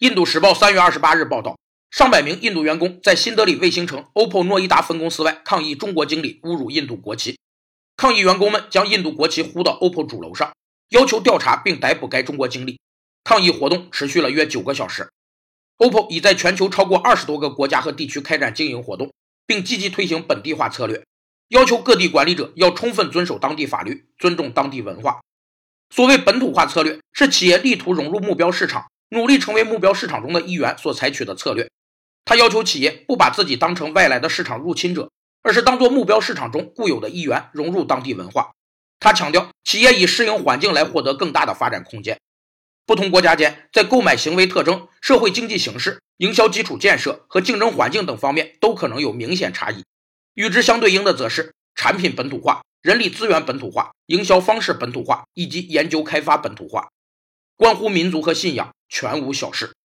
印度时报三月二十八日报道，上百名印度员工在新德里卫星城 OPPO 诺伊达分公司外抗议中国经理侮辱印度国旗。抗议员工们将印度国旗呼到 OPPO 主楼上，要求调查并逮捕该中国经理。抗议活动持续了约九个小时。OPPO 已在全球超过二十多个国家和地区开展经营活动，并积极推行本地化策略，要求各地管理者要充分遵守当地法律，尊重当地文化。所谓本土化策略，是企业力图融入目标市场。努力成为目标市场中的一员所采取的策略。他要求企业不把自己当成外来的市场入侵者，而是当做目标市场中固有的一员，融入当地文化。他强调，企业以适应环境来获得更大的发展空间。不同国家间在购买行为特征、社会经济形势、营销基础建设和竞争环境等方面都可能有明显差异。与之相对应的，则是产品本土化、人力资源本土化、营销方式本土化以及研究开发本土化。关乎民族和信仰，全无小事。